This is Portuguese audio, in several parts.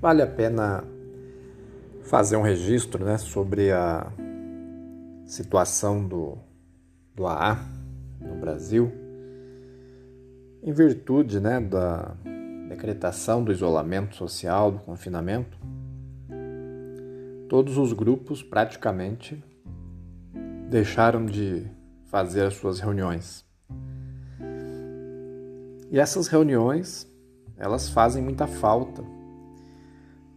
vale a pena fazer um registro né, sobre a situação do, do AA no Brasil, em virtude né, da decretação do isolamento social, do confinamento, todos os grupos praticamente deixaram de fazer as suas reuniões. E essas reuniões, elas fazem muita falta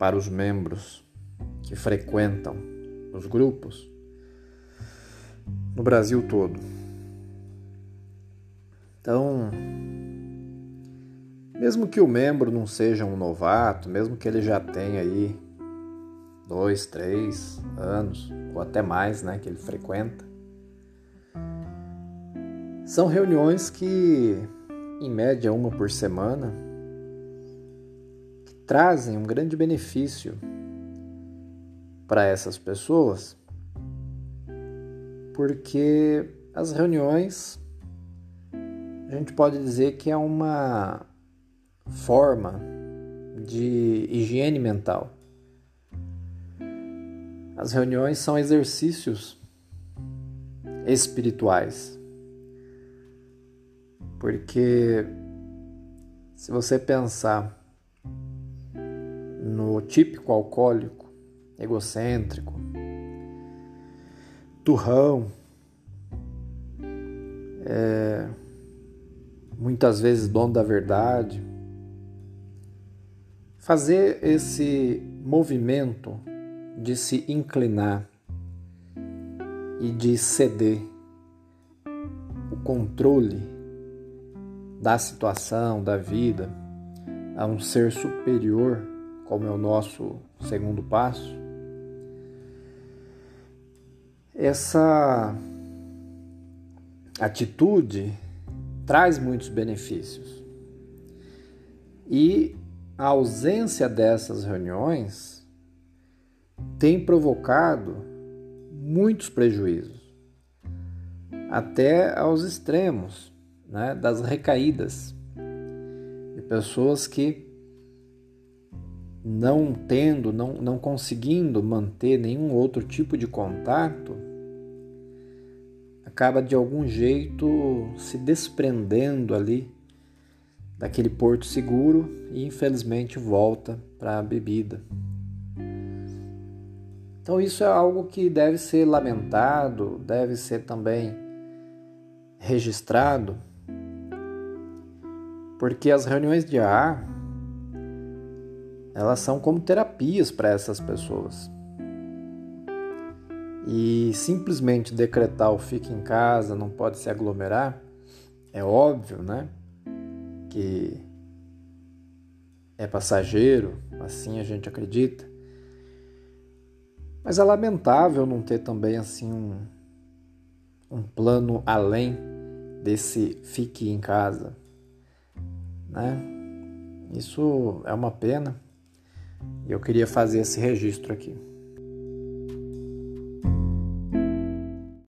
para os membros que frequentam os grupos no Brasil todo. Então, mesmo que o membro não seja um novato, mesmo que ele já tenha aí dois, três anos ou até mais, né, que ele frequenta, são reuniões que, em média, uma por semana, trazem um grande benefício para essas pessoas, porque as reuniões a gente pode dizer que é uma forma de higiene mental. As reuniões são exercícios espirituais. Porque se você pensar no típico alcoólico, egocêntrico, turrão, é, muitas vezes dono da verdade, fazer esse movimento de se inclinar e de ceder o controle da situação, da vida, a um ser superior como é o nosso segundo passo, essa atitude traz muitos benefícios. E a ausência dessas reuniões tem provocado muitos prejuízos, até aos extremos né, das recaídas de pessoas que não tendo, não, não conseguindo manter nenhum outro tipo de contato, acaba de algum jeito se desprendendo ali daquele porto seguro e infelizmente volta para a bebida. Então isso é algo que deve ser lamentado, deve ser também registrado, porque as reuniões de ar elas são como terapias para essas pessoas. E simplesmente decretar o fique em casa, não pode se aglomerar, é óbvio, né? Que é passageiro, assim a gente acredita. Mas é lamentável não ter também assim um, um plano além desse fique em casa, né? Isso é uma pena. E eu queria fazer esse registro aqui.